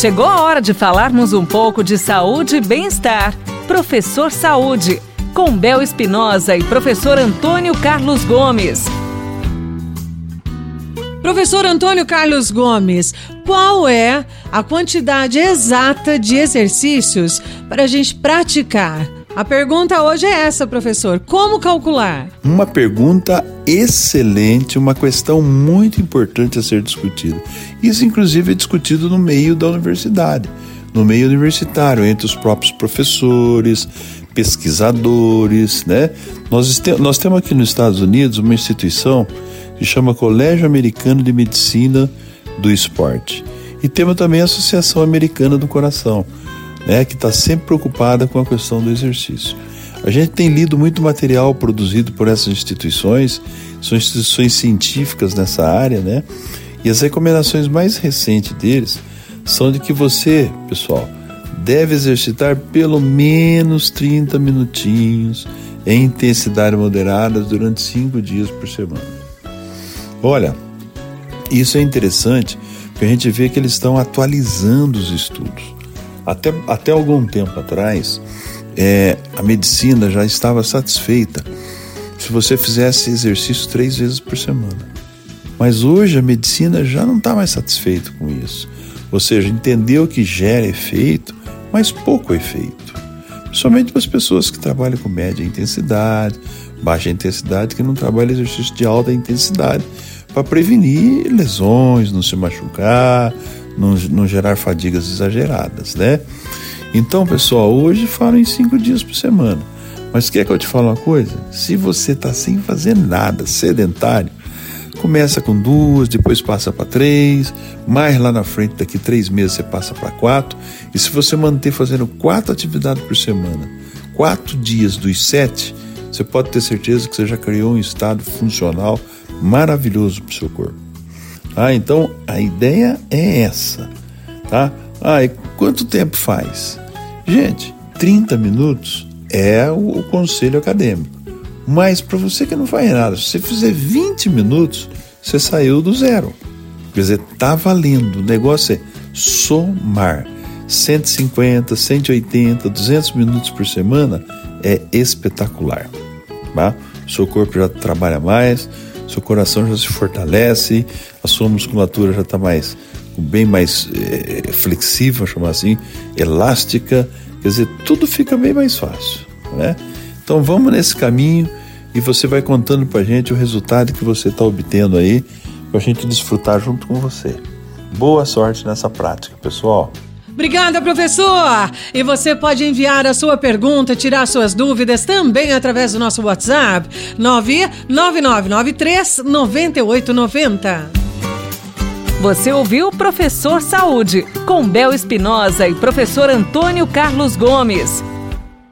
Chegou a hora de falarmos um pouco de saúde e bem-estar. Professor Saúde, com Bel Espinosa e professor Antônio Carlos Gomes. Professor Antônio Carlos Gomes, qual é a quantidade exata de exercícios para a gente praticar? A pergunta hoje é essa, professor: como calcular? Uma pergunta excelente, uma questão muito importante a ser discutida. Isso, inclusive, é discutido no meio da universidade, no meio universitário, entre os próprios professores, pesquisadores, né? Nós, nós temos aqui nos Estados Unidos uma instituição que chama Colégio Americano de Medicina do Esporte. E temos também a Associação Americana do Coração, né, que está sempre preocupada com a questão do exercício. A gente tem lido muito material produzido por essas instituições, são instituições científicas nessa área, né? E as recomendações mais recentes deles são de que você, pessoal, deve exercitar pelo menos 30 minutinhos em intensidade moderada durante cinco dias por semana. Olha, isso é interessante porque a gente vê que eles estão atualizando os estudos. Até, até algum tempo atrás, é, a medicina já estava satisfeita se você fizesse exercício três vezes por semana. Mas hoje a medicina já não está mais satisfeita com isso. Ou seja, entendeu que gera efeito, mas pouco efeito. Somente para as pessoas que trabalham com média intensidade, baixa intensidade, que não trabalham exercício de alta intensidade, para prevenir lesões, não se machucar, não, não gerar fadigas exageradas, né? Então, pessoal, hoje falam em cinco dias por semana. Mas quer que eu te fale uma coisa? Se você está sem fazer nada, sedentário, começa com duas, depois passa para três, mais lá na frente, daqui três meses você passa para quatro. E se você manter fazendo quatro atividades por semana, quatro dias dos sete, você pode ter certeza que você já criou um estado funcional maravilhoso para o seu corpo. Ah, então a ideia é essa, tá? Ah, e quanto tempo faz? Gente, 30 minutos é o, o conselho acadêmico. Mas para você que não faz nada, se você fizer 20 minutos, você saiu do zero. Quer dizer, tá valendo. O negócio é somar. 150, 180, 200 minutos por semana é espetacular. Tá? Seu corpo já trabalha mais, seu coração já se fortalece, a sua musculatura já está mais bem mais é, flexível, chamar assim, elástica, quer dizer, tudo fica bem mais fácil, né? Então vamos nesse caminho e você vai contando para gente o resultado que você está obtendo aí, para a gente desfrutar junto com você. Boa sorte nessa prática, pessoal. Obrigada, professor! E você pode enviar a sua pergunta, tirar suas dúvidas também através do nosso WhatsApp 99993 9890. Você ouviu Professor Saúde, com Bel Espinosa e professor Antônio Carlos Gomes.